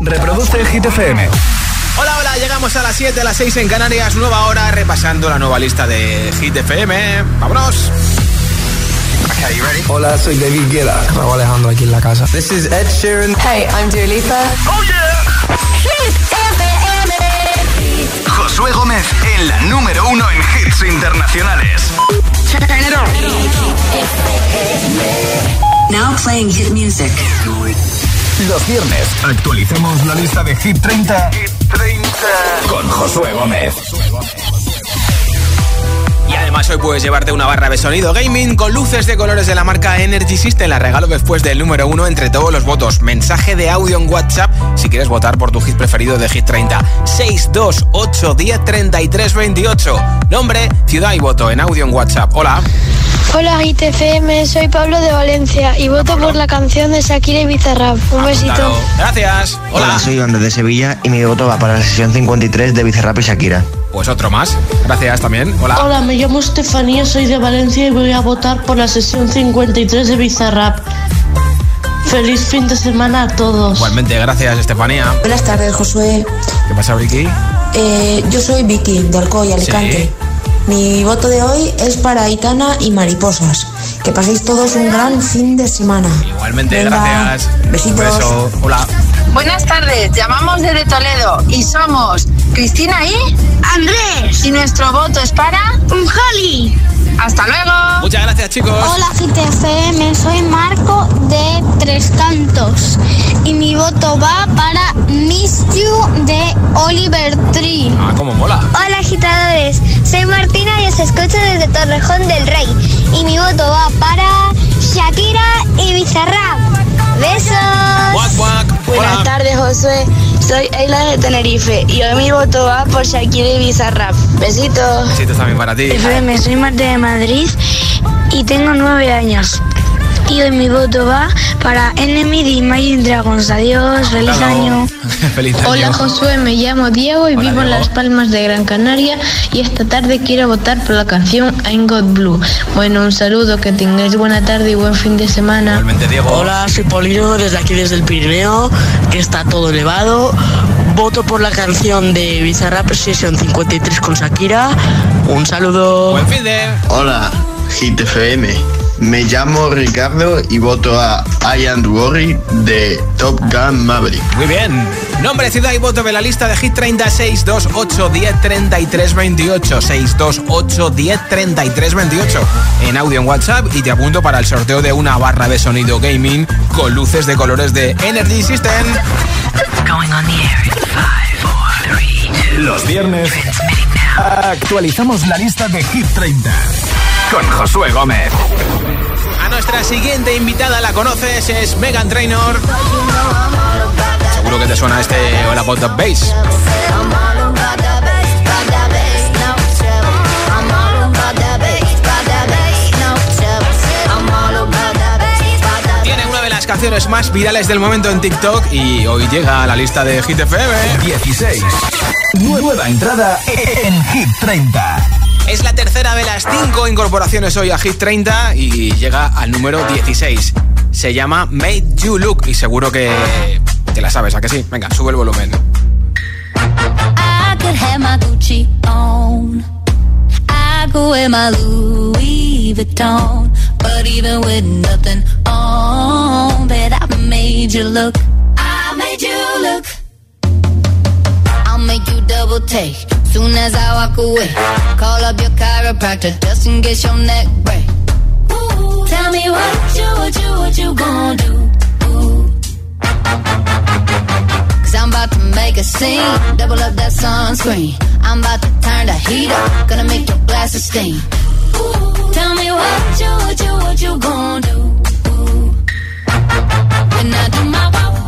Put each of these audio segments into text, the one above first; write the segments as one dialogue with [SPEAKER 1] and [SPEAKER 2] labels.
[SPEAKER 1] Reproduce Hit FM.
[SPEAKER 2] Hola, hola, llegamos a las 7, a las 6 en Canarias, nueva hora, repasando la nueva lista de Hit FM. ¡Vámonos!
[SPEAKER 3] Hola, soy David Guetta.
[SPEAKER 4] Raúl Alejandro aquí en la casa.
[SPEAKER 5] This is Ed Sheeran.
[SPEAKER 6] Hey, I'm Dua Lipa.
[SPEAKER 1] ¡Oh, yeah!
[SPEAKER 7] Hit FM.
[SPEAKER 1] Josué Gómez en la número uno en hits internacionales.
[SPEAKER 8] Now playing hit music.
[SPEAKER 1] Los viernes actualicemos la lista de Hit 30, Hit 30. con Josué Gómez.
[SPEAKER 2] Y además hoy puedes llevarte una barra de sonido gaming con luces de colores de la marca Energy System. La regalo después del número uno entre todos los votos. Mensaje de audio en WhatsApp si quieres votar por tu hit preferido de Hit 30. 628 10 33 28. Nombre, ciudad y voto en audio en WhatsApp. Hola.
[SPEAKER 9] Hola Hit FM, soy Pablo de Valencia y voto por la canción de Shakira y Bizarrap. Un besito.
[SPEAKER 2] Claro. Gracias. Hola.
[SPEAKER 10] Hola, soy Iván desde Sevilla y mi voto va para la sesión 53 de Bizarrap y Shakira.
[SPEAKER 2] Pues otro más. Gracias también. Hola.
[SPEAKER 11] Hola, me llamo Estefanía, soy de Valencia y voy a votar por la sesión 53 de Bizarrap. Feliz fin de semana a todos.
[SPEAKER 2] Igualmente, gracias Estefanía.
[SPEAKER 12] Buenas tardes, Josué.
[SPEAKER 2] ¿Qué pasa, Ricky?
[SPEAKER 12] Eh, yo soy Vicky, de Alcoy, Alicante.
[SPEAKER 2] Sí.
[SPEAKER 12] Mi voto de hoy es para Aitana y Mariposas. Que paséis todos un gran fin de semana.
[SPEAKER 2] Igualmente,
[SPEAKER 12] Venga,
[SPEAKER 2] gracias.
[SPEAKER 12] Besitos.
[SPEAKER 2] Un beso. Hola.
[SPEAKER 13] Buenas tardes, llamamos desde Toledo y somos Cristina y
[SPEAKER 7] Andrés.
[SPEAKER 13] y nuestro voto es para
[SPEAKER 7] Un Holly.
[SPEAKER 13] Hasta luego.
[SPEAKER 2] Muchas gracias, chicos.
[SPEAKER 9] Hola Hit FM, soy Marco de Tres Cantos y mi voto va para Miss You de Oliver Tree.
[SPEAKER 2] Ah, cómo mola.
[SPEAKER 9] Hola agitadores, soy Martina y os escucho desde Torrejón del Rey y mi voto va para Shakira y Bizarrap. Besos.
[SPEAKER 2] Guac, guac.
[SPEAKER 9] Buenas
[SPEAKER 2] Hola.
[SPEAKER 9] tardes Josué, soy Eila de Tenerife y hoy mi voto va por Shakira y Bizarrap. Besitos.
[SPEAKER 2] Besitos también para ti.
[SPEAKER 9] FM, soy Marta de Madrid y tengo nueve años. Y hoy mi voto va para Enemy de Imagine Dragons. Adiós, feliz año.
[SPEAKER 2] Feliz año.
[SPEAKER 14] Hola Josué, me llamo Diego y
[SPEAKER 2] Hola,
[SPEAKER 14] vivo en. Las Palmas de Gran Canaria y esta tarde quiero votar por la canción I'm God Blue. Bueno, un saludo, que tengáis buena tarde y buen fin de semana.
[SPEAKER 2] Igualmente, Diego.
[SPEAKER 4] Hola, soy Paulino desde aquí desde el Pirineo, que está todo elevado. Voto por la canción de Bizarrap Session 53 con Shakira. Un saludo.
[SPEAKER 2] Buen fin de.
[SPEAKER 15] Hola, Hit FM. Me llamo Ricardo y voto a I Am Worry de Top Gun Maverick.
[SPEAKER 2] Muy bien. Nombre, ciudad y voto de la lista de Hit 30 628 10 33 28 628 10 33 28 en audio en WhatsApp y te apunto para el sorteo de una barra de sonido gaming con luces de colores de Energy System.
[SPEAKER 1] Los viernes actualizamos la lista de Hit 30 con Josué Gómez.
[SPEAKER 2] A nuestra siguiente invitada la conoces, es Megan Trainor. Seguro que te suena este All About the Bass. Tiene una de las canciones más virales del momento en TikTok y hoy llega a la lista de Hit FM.
[SPEAKER 1] 16. Nueva entrada en Hit 30.
[SPEAKER 2] Es la tercera de las cinco incorporaciones hoy a Hit 30 y llega al número 16. Se llama Made You Look y seguro que te la sabes, ¿a que sí? Venga, sube el volumen.
[SPEAKER 16] I could have my Gucci on. I could wear my Louis Vuitton. But even with nothing on, bet I made you look. I made you look. I'll make you double take. Soon as I walk away, call up your chiropractor just in case your neck break. Ooh, tell me what you, what you, what you gonna do? Ooh. Cause I'm about to make a scene. Double up that sunscreen. I'm about to turn the heat up. Gonna make your glasses steam. Ooh, tell me what you, what you, what you gonna do? Ooh. When I do my walk,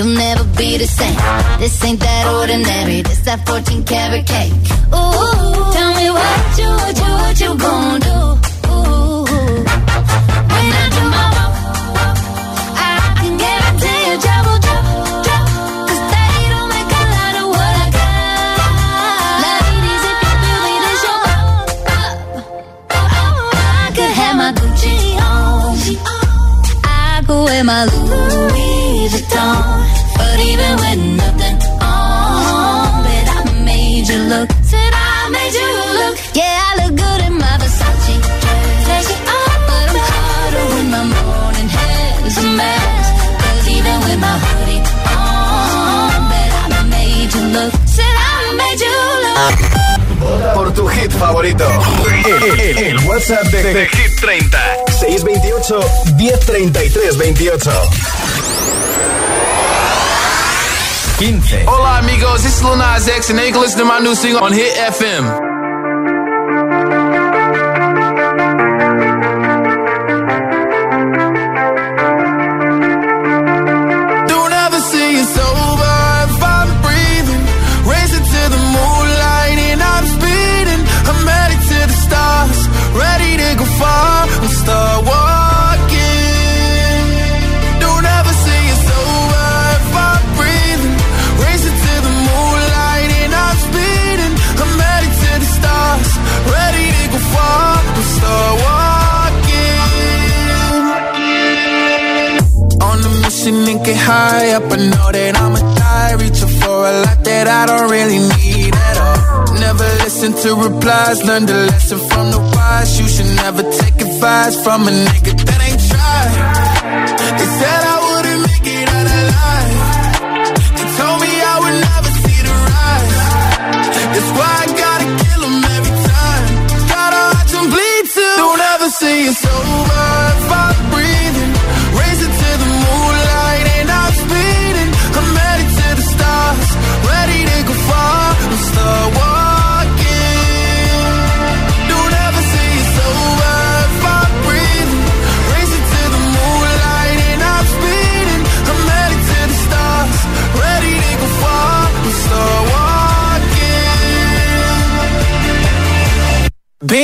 [SPEAKER 16] you'll never be the same. This ain't that ordinary. This that 14 karat cake. Ooh, tell me what you, what you, what you gonna do? Ooh, when I do my I can of what I got. Ladies, if you feel me, then show up. I could have my Gucci on. I could wear my Louis Vuitton. But even with nothing on, bet I made you look. Said I made you look. Yeah, I look good in my Versace dress. It off, but I'm hotter when my morning hair's a mess. Cause even with my hoodie on, bet I made you look. Said I made you look.
[SPEAKER 1] Por tu hit favorito. El, el- el WhatsApp de, de Hit 30. 628 1033 28. 15.
[SPEAKER 3] Hola amigos, this is Lil Nas X and you can listen to my new single on Hit FM. Replies, learn the lesson from the wise. You should never take advice from a nigga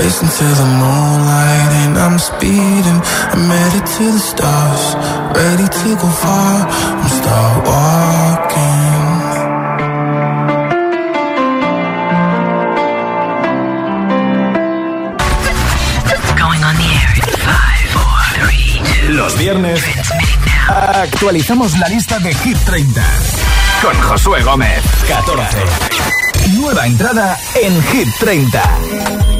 [SPEAKER 3] Racing to the moonlight and I'm speeding. I'm headed to the stars, ready to go far. I'm start walking.
[SPEAKER 5] Going on the air in five, four, three, two.
[SPEAKER 1] Los viernes actualizamos la lista de Hit 30 con Josué Gómez. 14. Nueva entrada en Hit 30.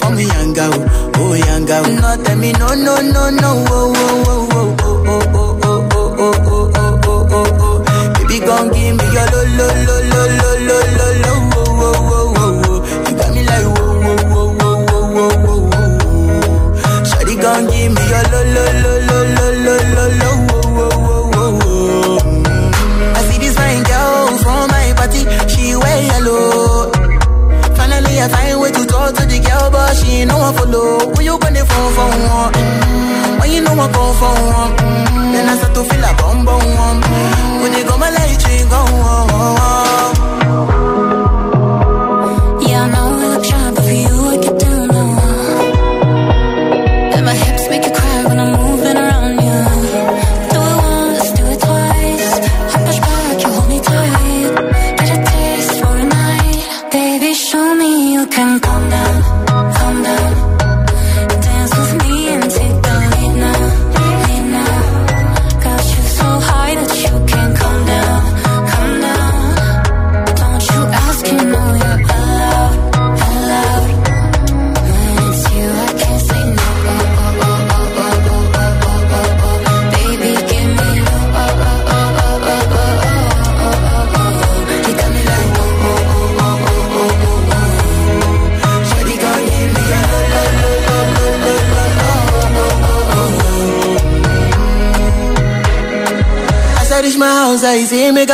[SPEAKER 17] for me, young girl. Oh, young girl. No, tell me, no, no, no, no. Oh, oh, oh, oh, oh, oh, oh, oh, oh, oh, oh, oh, oh, oh. Baby, gon' give me your lo, lo, lo, lo, lo, lo, lo, lo. Oh, oh, oh, oh, oh. You got me like, oh, oh, oh, oh, oh, oh, oh, oh. Give me your lo, lo, lo. you know I follow. Who you phone for? Mm-hmm. When you know I come for? Mm-hmm. Then I start to feel a bum. When you go my light, go.
[SPEAKER 16] Conseil, si me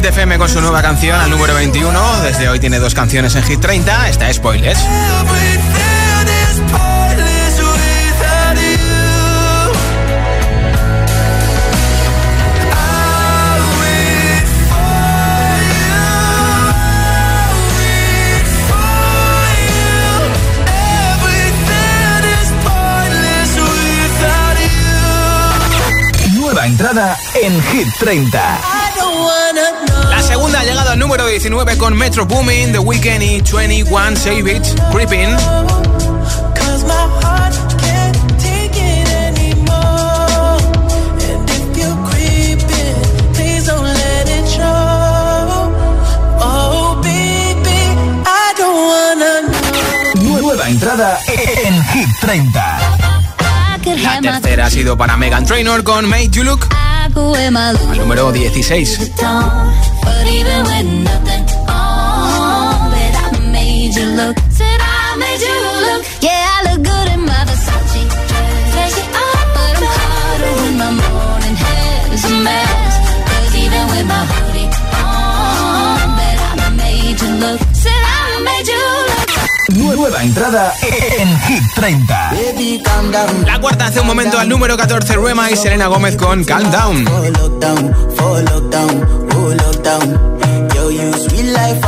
[SPEAKER 1] Hit FM
[SPEAKER 8] con su nueva canción al número 21. Desde hoy tiene dos canciones en Hit 30. Esta es Spoilers.
[SPEAKER 1] entrada en Hit 30.
[SPEAKER 8] Segunda ha llegado al número 19 con Metro Booming, The Weeknd y 21 Savage, Creeping.
[SPEAKER 1] Nueva entrada en Hit 30.
[SPEAKER 8] La tercera ha sido para Megan Trainor con Made You Look. Al número 16.
[SPEAKER 1] Nueva entrada en Hit 30.
[SPEAKER 8] La cuarta hace un momento al número 14, Rema y Selena Gómez con Calm Down. Yo, you sweet life,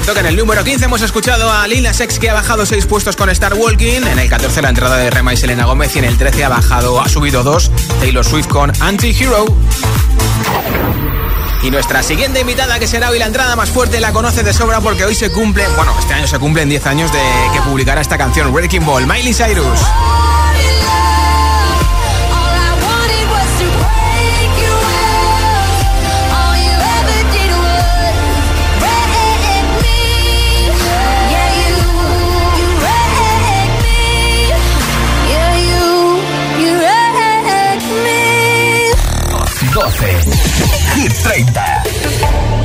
[SPEAKER 8] Que en el número 15 hemos escuchado a Lila Sex que ha bajado 6 puestos con Star Walking, en el 14 la entrada de Rema y Selena Gómez y en el 13 ha bajado, ha subido 2 Taylor Swift con Anti-Hero. Y nuestra siguiente invitada, que será hoy la entrada más fuerte, la conoce de sobra porque hoy se cumple, bueno, este año se cumplen 10 años de que publicara esta canción, Wrecking Ball, Miley Cyrus.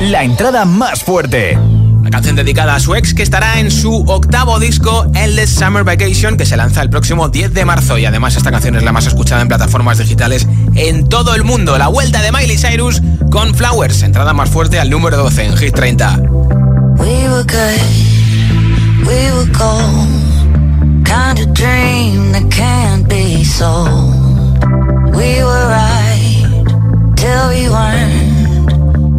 [SPEAKER 1] La entrada más fuerte.
[SPEAKER 8] La canción dedicada a su ex que estará en su octavo disco, Endless Summer Vacation, que se lanza el próximo 10 de marzo. Y además esta canción es la más escuchada en plataformas digitales en todo el mundo. La vuelta de Miley Cyrus con Flowers, entrada más fuerte al número 12 en Hit 30. We were good, we were cold, kind of dream that can't be sold. We were right. till we weren't.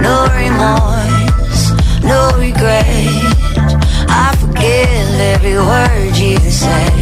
[SPEAKER 8] No remorse, no regret. I forgive every word you say.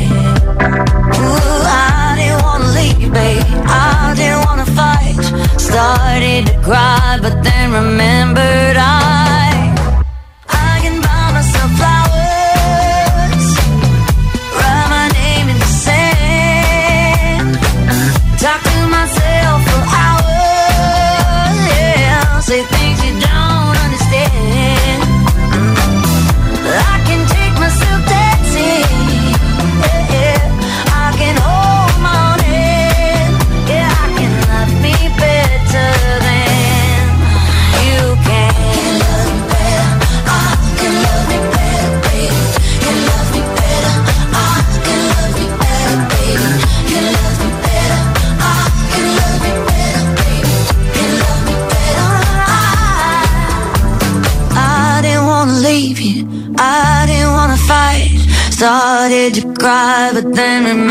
[SPEAKER 8] Then remembered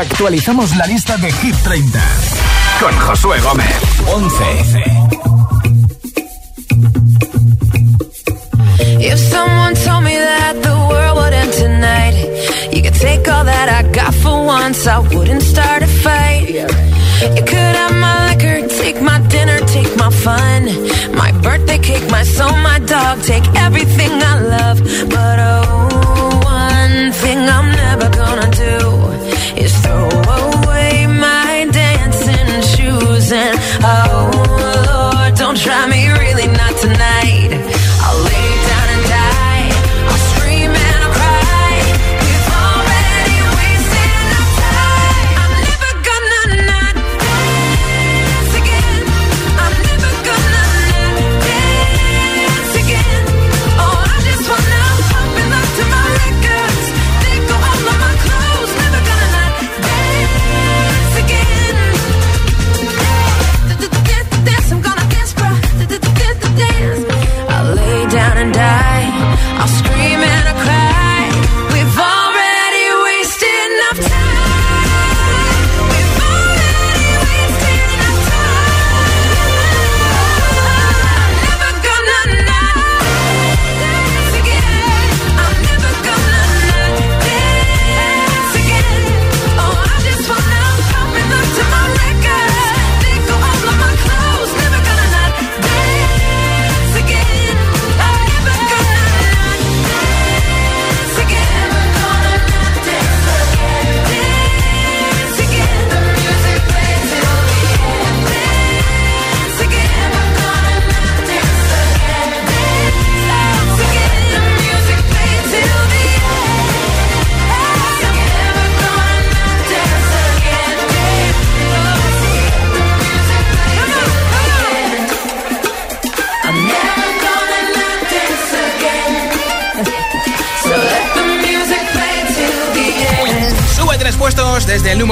[SPEAKER 1] actualizamos la lista de Hit 30 con Josué Gómez. 11.
[SPEAKER 8] If someone told me that the world would end tonight, you could take all that I got for once, I wouldn't start a fight. You could have my liquor, take my dinner, take my fun, my birthday cake, my soul, my dog, take everything I love. But oh, try me really not tonight.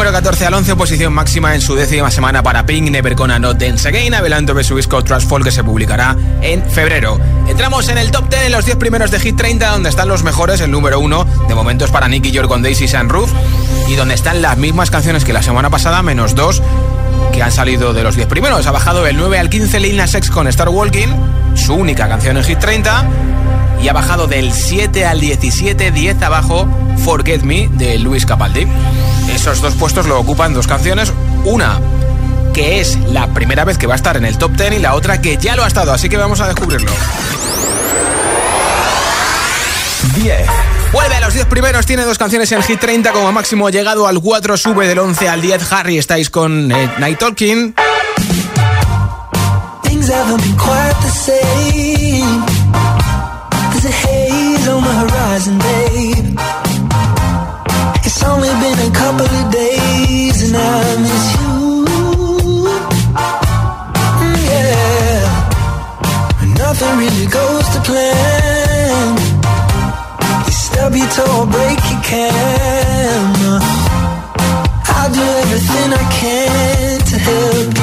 [SPEAKER 2] Número 14 al 11, posición máxima en su décima semana para Pink, Never Gonna Not Dance Again, adelante de su disco Trust Fall que se publicará en febrero. Entramos en el top 10 en los 10 primeros de Hit 30, donde están los mejores, el número 1, de momento es para Nicky York con Daisy Sunroof, y donde están las mismas canciones que la semana pasada, menos dos que han salido de los 10 primeros. Ha bajado el 9 al 15 Lil Nas X con Star Walking, su única canción en Hit 30, y ha bajado del 7 al 17, 10 abajo, Forget Me de Luis Capaldi. Esos dos puestos lo ocupan dos canciones, una que es la primera vez que va a estar en el top 10 y la otra que ya lo ha estado, así que vamos a descubrirlo.
[SPEAKER 1] 10.
[SPEAKER 2] Vuelve a los 10 primeros, tiene dos canciones en Hit 30, como máximo llegado al 4, sube del 11 al 10. Harry, estáis con eh, Night Talking.
[SPEAKER 18] Things haven't been quite the same. There's a haze on the horizon, babe. It's only been a couple of days and I miss you. Mm, yeah. Nothing really goes to plan. You stub your toe or break your camera. I'll do everything I can to help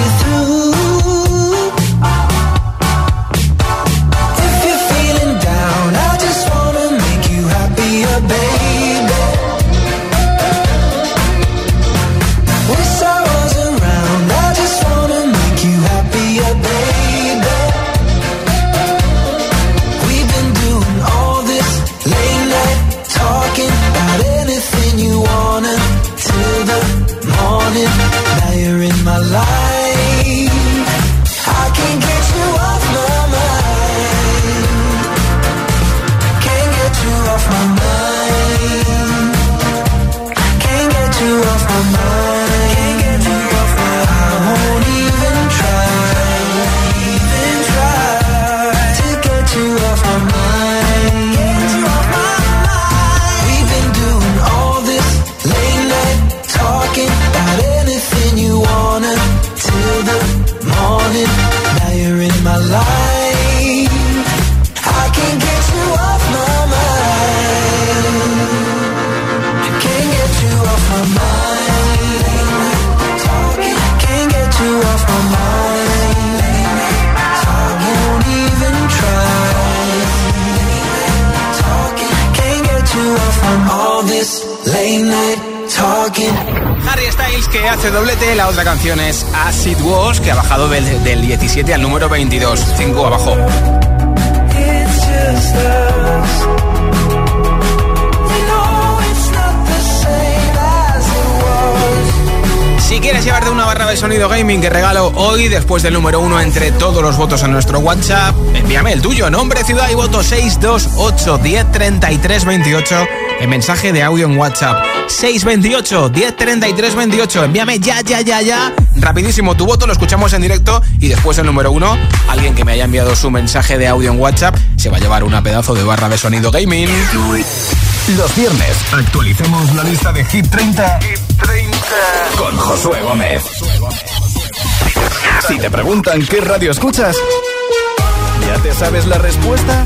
[SPEAKER 2] es Acid Was que ha bajado del, del 17 al número 22, 5 abajo. Si quieres llevarte una barra de sonido gaming que regalo hoy, después del número uno entre todos los votos en nuestro WhatsApp, envíame el tuyo, nombre, ciudad y voto 628 1033 28 en mensaje de audio en WhatsApp. 628 1033 28. Envíame ya, ya, ya, ya. Rapidísimo tu voto, lo escuchamos en directo y después el número uno, alguien que me haya enviado su mensaje de audio en WhatsApp se va a llevar una pedazo de barra de sonido gaming.
[SPEAKER 1] Los viernes actualicemos la lista de Hit 30, Hit 30. con Josué Gómez. Si te preguntan qué radio escuchas, ¿ya te sabes la respuesta?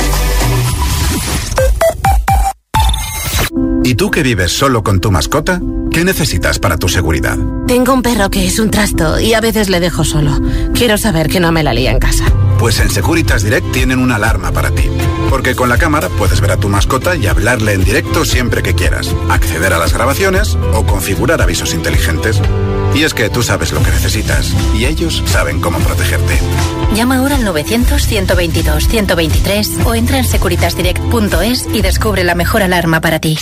[SPEAKER 19] ¿Y tú que vives solo con tu mascota? ¿Qué necesitas para tu seguridad?
[SPEAKER 20] Tengo un perro que es un trasto y a veces le dejo solo. Quiero saber que no me la lía en casa.
[SPEAKER 19] Pues en Securitas Direct tienen una alarma para ti. Porque con la cámara puedes ver a tu mascota y hablarle en directo siempre que quieras, acceder a las grabaciones o configurar avisos inteligentes. Y es que tú sabes lo que necesitas y ellos saben cómo protegerte.
[SPEAKER 21] Llama ahora al 900-122-123 o entra en securitasdirect.es y descubre la mejor alarma para ti.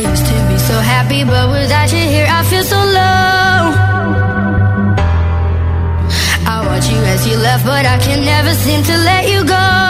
[SPEAKER 22] I used to be so happy, but without you here, I feel so low. I watch you as you left, but I can never seem to let you go.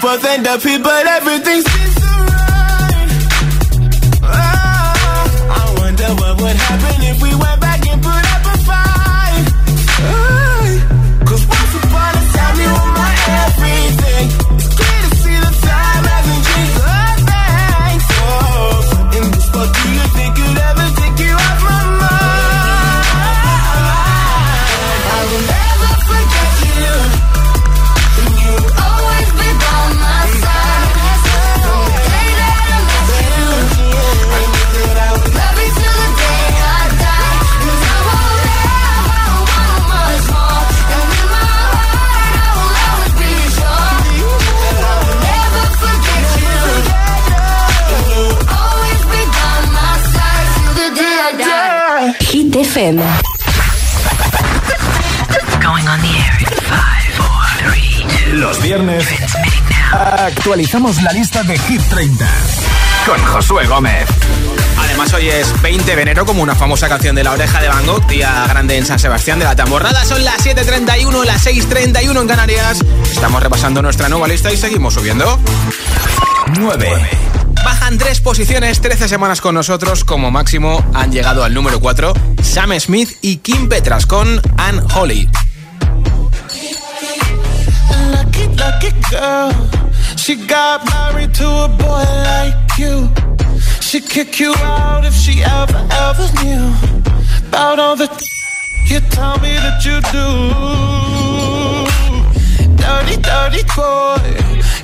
[SPEAKER 3] Funny how we both end
[SPEAKER 20] FM.
[SPEAKER 23] Going on the air in five, four, three, two.
[SPEAKER 1] Los viernes actualizamos la lista de Hit 30 con Josué Gómez.
[SPEAKER 2] Además hoy es 20 de enero como una famosa canción de la oreja de Van Gogh, día grande en San Sebastián de la Tamborrada. Son las 7.31, las 6.31 en Canarias. Estamos repasando nuestra nueva lista y seguimos subiendo.
[SPEAKER 1] 9.
[SPEAKER 2] Bajan tres posiciones, 13 semanas con nosotros. Como máximo han llegado al número 4 Sam Smith y Kim Petras con Anne Holly.
[SPEAKER 3] You tell me that you do. Dirty, dirty boy.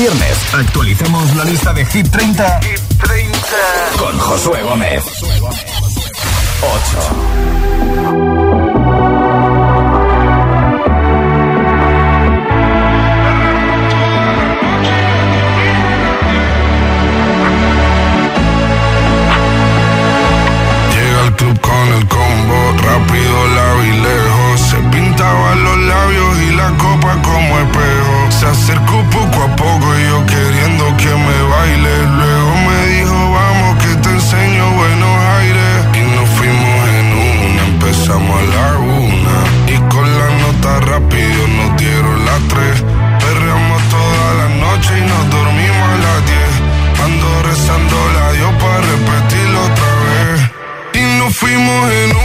[SPEAKER 1] viernes actualizamos la lista de Hit 30, 30. con Josué Gómez. 8.
[SPEAKER 24] Llega al club con el combo, rápido la lejos. Se pintaban los labios y la copa como espejo. Se acercó por fuimos en un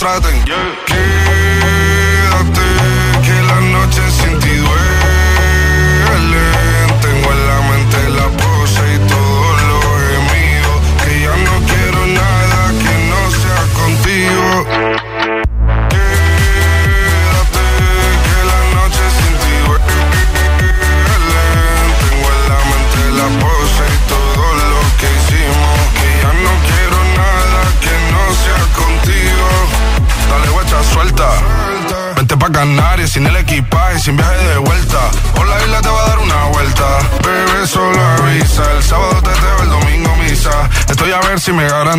[SPEAKER 24] traten. Yeah.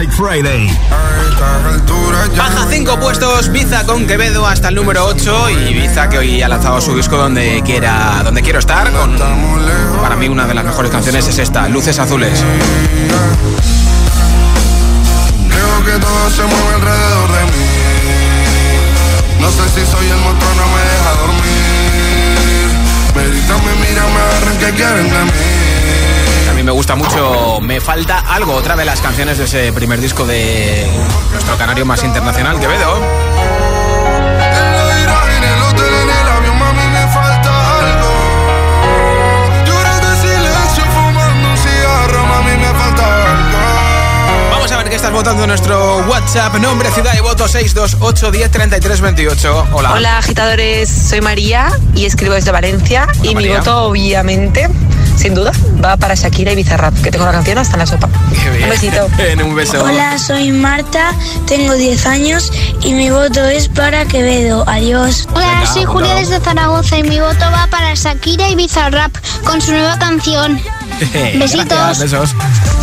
[SPEAKER 1] Music Friday.
[SPEAKER 2] Baja 5 puestos Biza con Quevedo hasta el número 8 y Biza que hoy ha lanzado su disco donde quiera donde quiero estar con para mí una de las mejores canciones es esta, Luces Azules.
[SPEAKER 24] Creo que todo se mueve alrededor de mí. No sé si soy el motor, no me deja dormir. Me gritan, me miran, me agarran, que quieren de mí?
[SPEAKER 2] Mí me gusta mucho Me Falta Algo, otra de las canciones de ese primer disco de nuestro canario más internacional, Quevedo. Estás votando en nuestro WhatsApp. Nombre, ciudad y voto 628 10 33 28. Hola.
[SPEAKER 25] Hola agitadores, soy María y escribo desde Valencia y mi voto obviamente, sin duda, va para Shakira y Bizarrap, que tengo la canción hasta en la sopa.
[SPEAKER 2] Qué bien.
[SPEAKER 25] Un besito.
[SPEAKER 2] En un beso.
[SPEAKER 9] Hola, soy Marta, tengo 10 años y mi voto es para Quevedo. Adiós. Hola,
[SPEAKER 2] Venga,
[SPEAKER 9] soy Julia desde Zaragoza y mi voto va para Shakira y Bizarrap con su nueva canción. Besitos.
[SPEAKER 2] Gracias, besos.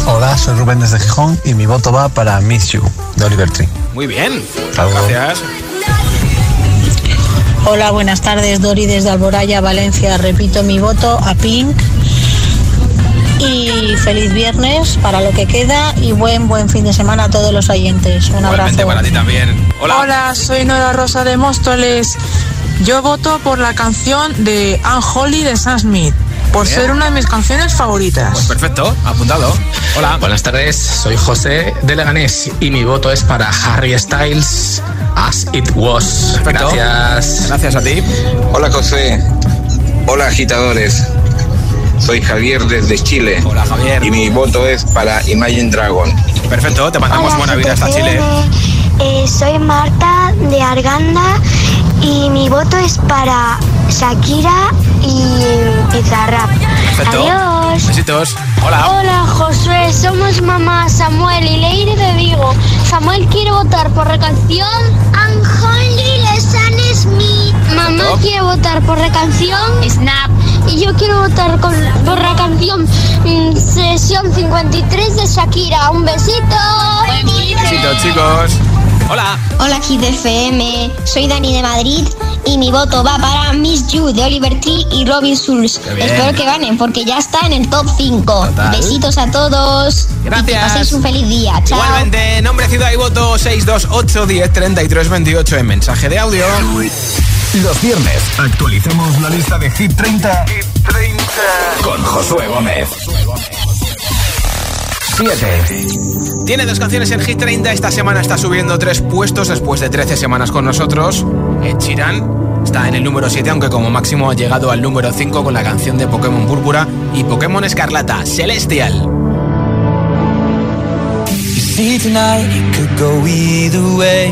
[SPEAKER 26] Hola, soy Rubén desde Gijón y mi voto va para Miss You, de Oliver Tree.
[SPEAKER 2] Muy bien. Gracias.
[SPEAKER 27] Hola, buenas tardes, Dori desde Alboraya, Valencia. Repito mi voto a Pink. Y feliz viernes para lo que queda y buen buen fin de semana a todos los oyentes. Un
[SPEAKER 2] Igualmente
[SPEAKER 27] abrazo.
[SPEAKER 2] para ti también. Hola.
[SPEAKER 28] Hola, soy Nora Rosa de Móstoles. Yo voto por la canción de Unholy de Sam Smith, por
[SPEAKER 2] Bien.
[SPEAKER 28] ser una de mis canciones favoritas.
[SPEAKER 2] Pues perfecto, apuntado. Hola.
[SPEAKER 20] Buenas tardes, soy José de Leganés y mi voto es para Harry Styles As It Was.
[SPEAKER 2] Perfecto.
[SPEAKER 20] Gracias.
[SPEAKER 2] Gracias a ti.
[SPEAKER 29] Hola José, hola agitadores, soy Javier desde Chile
[SPEAKER 2] Hola Javier.
[SPEAKER 29] y mi voto es para Imagine Dragon.
[SPEAKER 2] Perfecto, te mandamos buena vida hasta Chile.
[SPEAKER 9] Eh, soy Marta de Arganda y mi voto es para Shakira y Bizarrap.
[SPEAKER 2] Perfecto.
[SPEAKER 9] Adiós.
[SPEAKER 2] Besitos. Hola.
[SPEAKER 9] Hola Josué, somos mamá Samuel y Leire de Vigo. Samuel quiere votar por la canción Smith. Mamá
[SPEAKER 2] Perfecto.
[SPEAKER 9] quiere votar por la canción Snap. Y yo quiero votar con- por la canción mm, Sesión 53 de Shakira. Un besito.
[SPEAKER 2] Besitos, chicos. Hola.
[SPEAKER 9] Hola Kid FM, soy Dani de Madrid y mi voto va para Miss You de Oliver Tree y Robin Schulz. Espero que ganen porque ya está en el top 5.
[SPEAKER 2] Total.
[SPEAKER 9] Besitos a todos.
[SPEAKER 2] Gracias.
[SPEAKER 9] Y que paséis un feliz día. Chao.
[SPEAKER 2] Igualmente, nombre, ciudad y voto 628 10 33 28 en mensaje de audio.
[SPEAKER 1] Los viernes actualicemos la lista de Hit 30, con Josué Gómez. 7.
[SPEAKER 2] Tiene dos canciones en Hit 30. Esta semana está subiendo tres puestos después de 13 semanas con nosotros. Ed Sheeran está en el número 7, aunque como máximo ha llegado al número 5 con la canción de Pokémon Púrpura y Pokémon Escarlata, Celestial.
[SPEAKER 18] You see tonight it could go either way.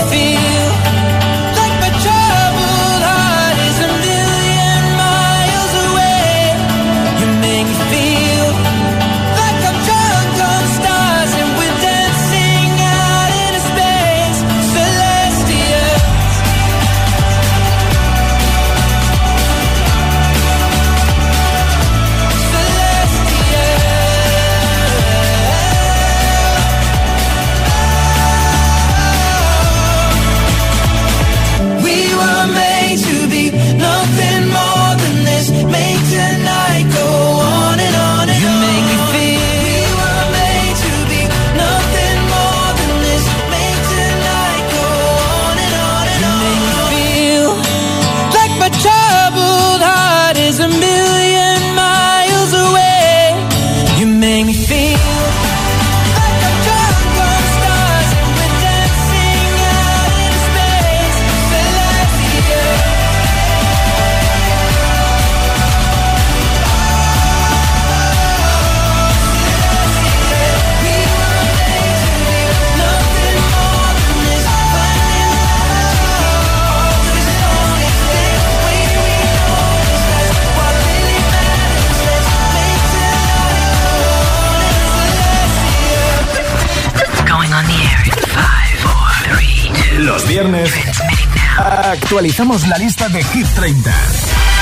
[SPEAKER 8] actualizamos la lista de Hit 30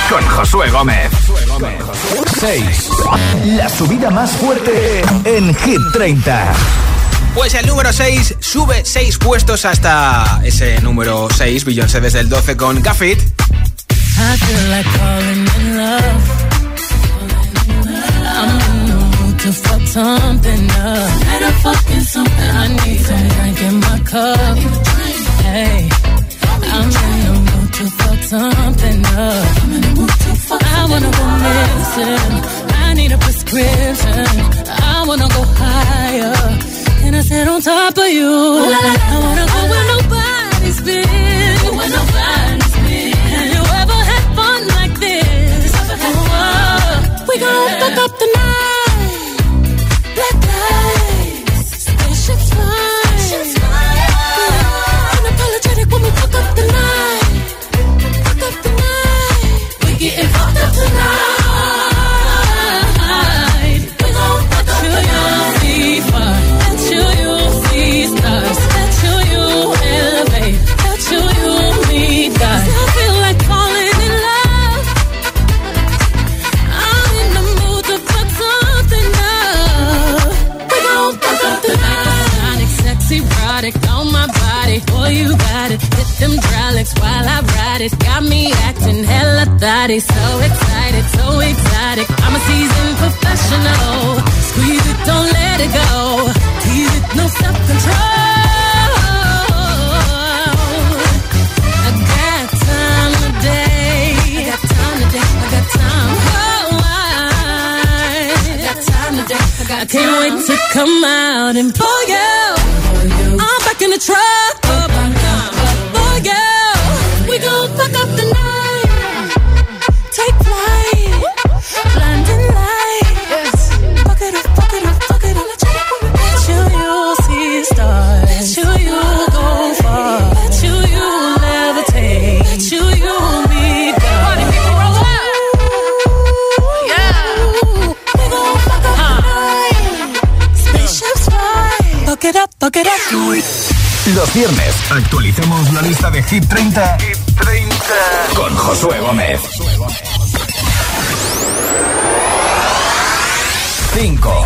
[SPEAKER 8] con Josué Gómez. 6. La subida más fuerte en Hit 30.
[SPEAKER 30] Pues el número 6 sube 6 puestos hasta ese número 6, Beyoncé desde el 12 con Gaffit. to fuck something up. Better fucking something. I need some drink in my cup. you. come out and pull you. I'm back in the truck.
[SPEAKER 8] Los viernes actualicemos la lista de Hit 30, Hit 30. con Josué Gómez. 5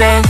[SPEAKER 31] Hace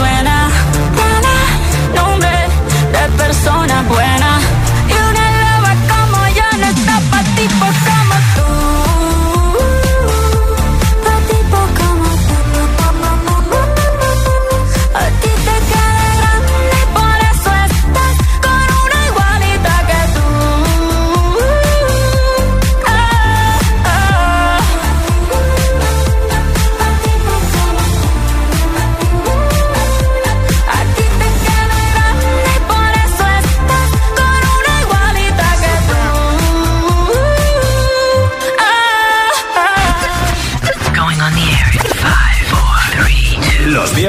[SPEAKER 31] Suena. Tiene nombre de persona buena.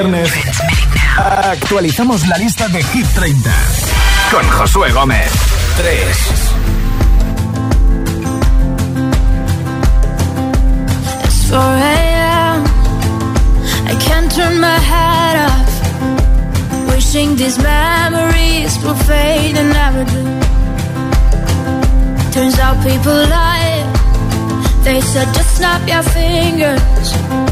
[SPEAKER 1] Viernes actualizamos la lista de Hit 30 con Josué Gómez. 3.
[SPEAKER 8] It's 4 a.m. I can't turn my head off. Wishing these memories will fade and never do. Turns out people lie. They said just snap your fingers.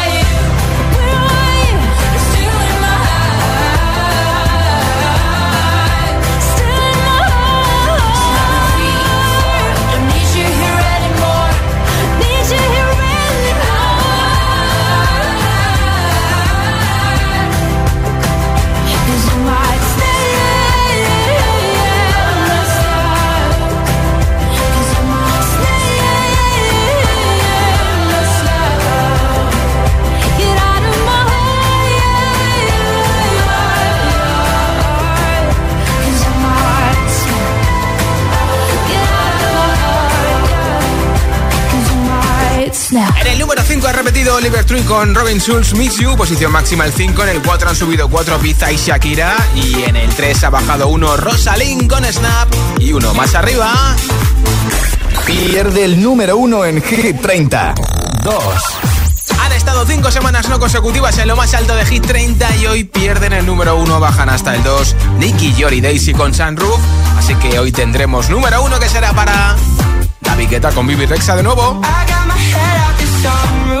[SPEAKER 2] 5 ha repetido Oliver Tree con Robin Schulz, Miss You. Posición máxima el 5. En el 4 han subido 4 Pizza y Shakira. Y en el 3 ha bajado 1 Rosalind con Snap. Y uno más arriba.
[SPEAKER 1] Pierde el número 1 en Hit 30. 2.
[SPEAKER 2] Han estado 5 semanas no consecutivas en lo más alto de Hit 30 y hoy pierden el número 1, bajan hasta el 2. Nicky, Jory, Daisy con Sunroof. Así que hoy tendremos número 1 que será para David Guetta con Bibi Rexa de nuevo.
[SPEAKER 32] eyes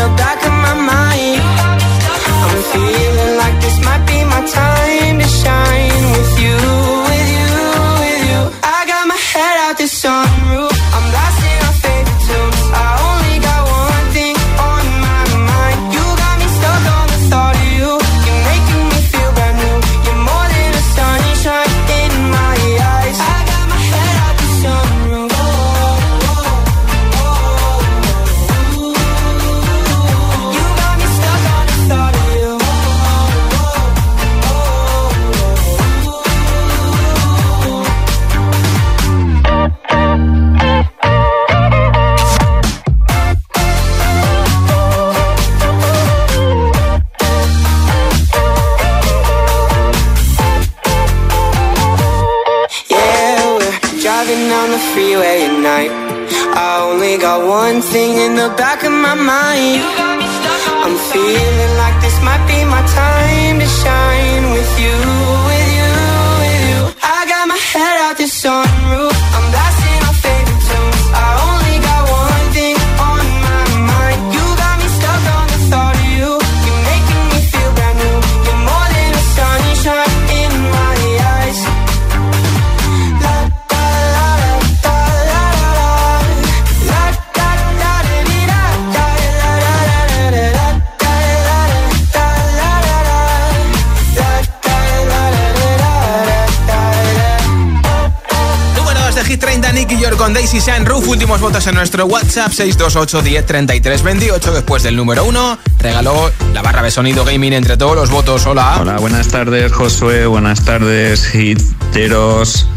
[SPEAKER 32] the
[SPEAKER 2] Votos en nuestro WhatsApp 628 10 33 28. Después del número 1, regaló la barra de sonido gaming entre todos los votos. Hola.
[SPEAKER 33] Hola, buenas tardes, Josué. Buenas tardes, hiteros.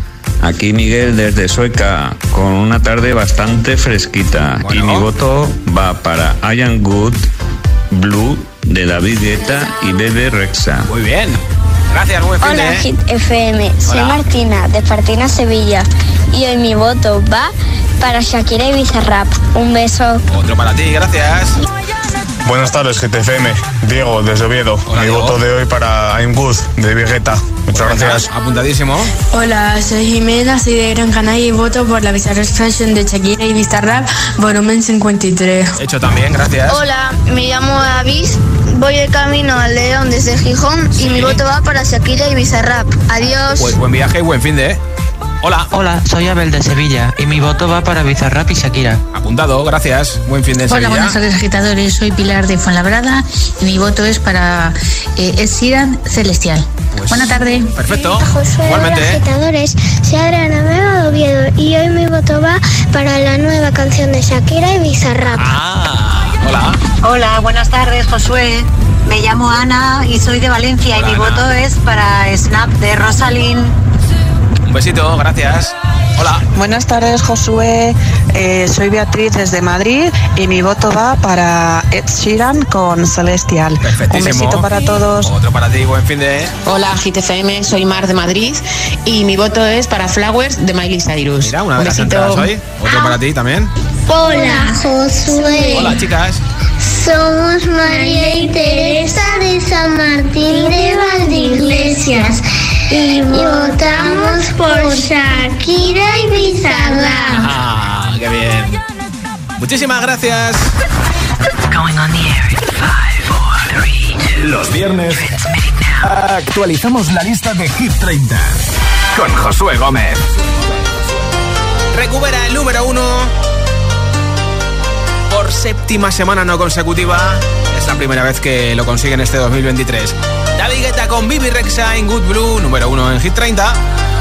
[SPEAKER 33] Aquí Miguel desde Sueca, con una tarde bastante fresquita. Y mi voto va para Ian Good, Blue, de David Guetta y Bebe Rexa.
[SPEAKER 2] Muy bien. Gracias, buen fin
[SPEAKER 9] Hola
[SPEAKER 2] de-
[SPEAKER 9] Hit FM, soy
[SPEAKER 2] Hola.
[SPEAKER 9] Martina de Partina Sevilla y hoy mi voto va para Shakira y Bizarrap. Un beso.
[SPEAKER 2] Otro para ti, gracias.
[SPEAKER 34] Buenas tardes, GTFM. Diego, desde Oviedo. Mi voto de hoy para I'm Good, de Vegeta. Muchas gracias.
[SPEAKER 2] Apuntadísimo.
[SPEAKER 35] Hola, soy Jimena, soy de Gran Canaria y voto por la Bizarre Expression de Shakira y Bizarrap, volumen 53.
[SPEAKER 2] Hecho también, gracias.
[SPEAKER 9] Hola, me llamo Avis, voy de camino al León desde Gijón y mi voto va para Shakira y Bizarrap. Adiós.
[SPEAKER 2] Pues buen viaje y buen fin de. Hola.
[SPEAKER 36] Hola, soy Abel de Sevilla y mi voto va para Bizarrap y Shakira.
[SPEAKER 2] Apuntado, gracias. Buen fin de
[SPEAKER 37] Hola,
[SPEAKER 2] Sevilla.
[SPEAKER 37] buenas tardes agitadores. Soy Pilar de Fuenlabrada y mi voto es para eh, Celestial. Buena tarde.
[SPEAKER 2] Perfecto.
[SPEAKER 9] Josué,
[SPEAKER 2] Igualmente.
[SPEAKER 9] hola, agitadores. Soy Adriana de Oviedo y hoy mi voto va para la nueva canción de Shakira y Bizarrap.
[SPEAKER 2] Ah, hola.
[SPEAKER 38] Hola, buenas tardes, Josué. Me llamo Ana y soy de Valencia
[SPEAKER 2] Hola,
[SPEAKER 38] y mi
[SPEAKER 2] Ana.
[SPEAKER 38] voto es para Snap de Rosalind.
[SPEAKER 2] Un besito, gracias. Hola.
[SPEAKER 39] Buenas tardes, Josué. Eh, soy Beatriz desde Madrid y mi voto va para Ed Sheeran con Celestial. Un besito para todos.
[SPEAKER 2] Otro para ti, buen fin de.
[SPEAKER 40] Hola, GTFM, soy Mar de Madrid y mi voto es para Flowers de Miley Cyrus.
[SPEAKER 2] Mira, una
[SPEAKER 40] Un
[SPEAKER 2] de las
[SPEAKER 40] besito.
[SPEAKER 2] entradas hoy. Otro para ti también.
[SPEAKER 9] Hola, Josué.
[SPEAKER 2] Hola, chicas.
[SPEAKER 9] Somos María y Teresa de San Martín de Valdeiglesias y votamos por Shakira y Bizarrap.
[SPEAKER 2] Ah, qué bien. Muchísimas gracias.
[SPEAKER 1] Los viernes actualizamos la lista de Hit 30 con Josué Gómez.
[SPEAKER 2] Recupera el número uno
[SPEAKER 8] por séptima semana no consecutiva. Es la primera vez que lo consiguen este 2023. David Guetta con Bibi Rexa en Good Blue, número uno en Hit 30.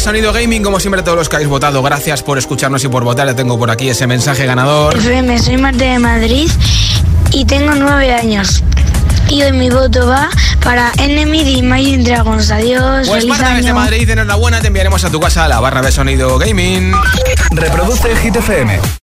[SPEAKER 8] De sonido gaming. Como siempre, todos los que habéis votado, gracias por escucharnos y por votar. Ya tengo por aquí ese mensaje ganador.
[SPEAKER 9] FM, soy Marte de Madrid y tengo nueve años. Y hoy mi voto va para Enemy de Imagine Dragons. Adiós.
[SPEAKER 8] Pues Marta desde Madrid, enhorabuena. Te enviaremos a tu casa la barra de sonido gaming.
[SPEAKER 1] Reproduce el Hit FM.